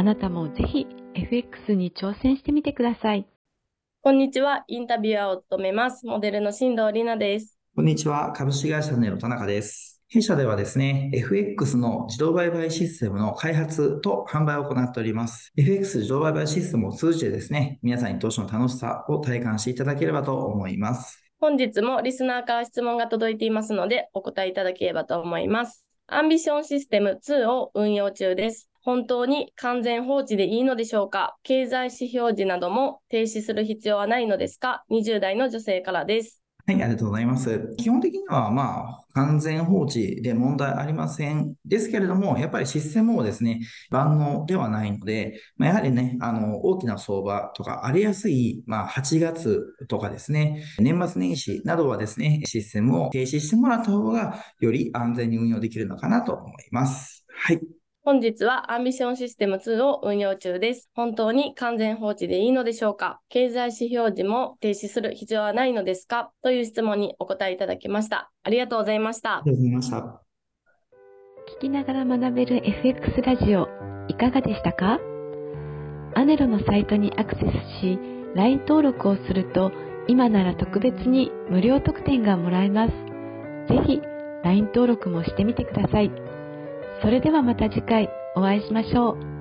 あなたもぜひ FX に挑戦してみてください。こんにちは。インタビュアーを務めます。モデルの新藤里奈です。こんにちは。株式会社ネロ田中です。弊社ではですね、FX の自動売買システムの開発と販売を行っております。FX 自動売買システムを通じてですね、皆さんに投資の楽しさを体感していただければと思います。本日もリスナーから質問が届いていますので、お答えいただければと思います。アンビションシステム2を運用中です。本当に完全放置でいいのでしょうか？経済指標時なども停止する必要はないのですか ?20 代の女性からです。はい、ありがとうございます。基本的には、まあ、完全放置で問題ありません。ですけれども、やっぱりシステムもですね、万能ではないので、まあ、やはりね、あの、大きな相場とか荒れやすい、まあ、8月とかですね、年末年始などはですね、システムを停止してもらった方が、より安全に運用できるのかなと思います。はい。本日はアンビションシステム2を運用中です。本当に完全放置でいいのでしょうか？経済指標時も停止する必要はないのですか？という質問にお答えいただきました。ありがとうございました。ありがとうございました。聞きながら学べる FX ラジオ、いかがでしたか？アネロのサイトにアクセスし、LINE 登録をすると、今なら特別に無料特典がもらえます。ぜひ、LINE 登録もしてみてください。それではまた次回お会いしましょう。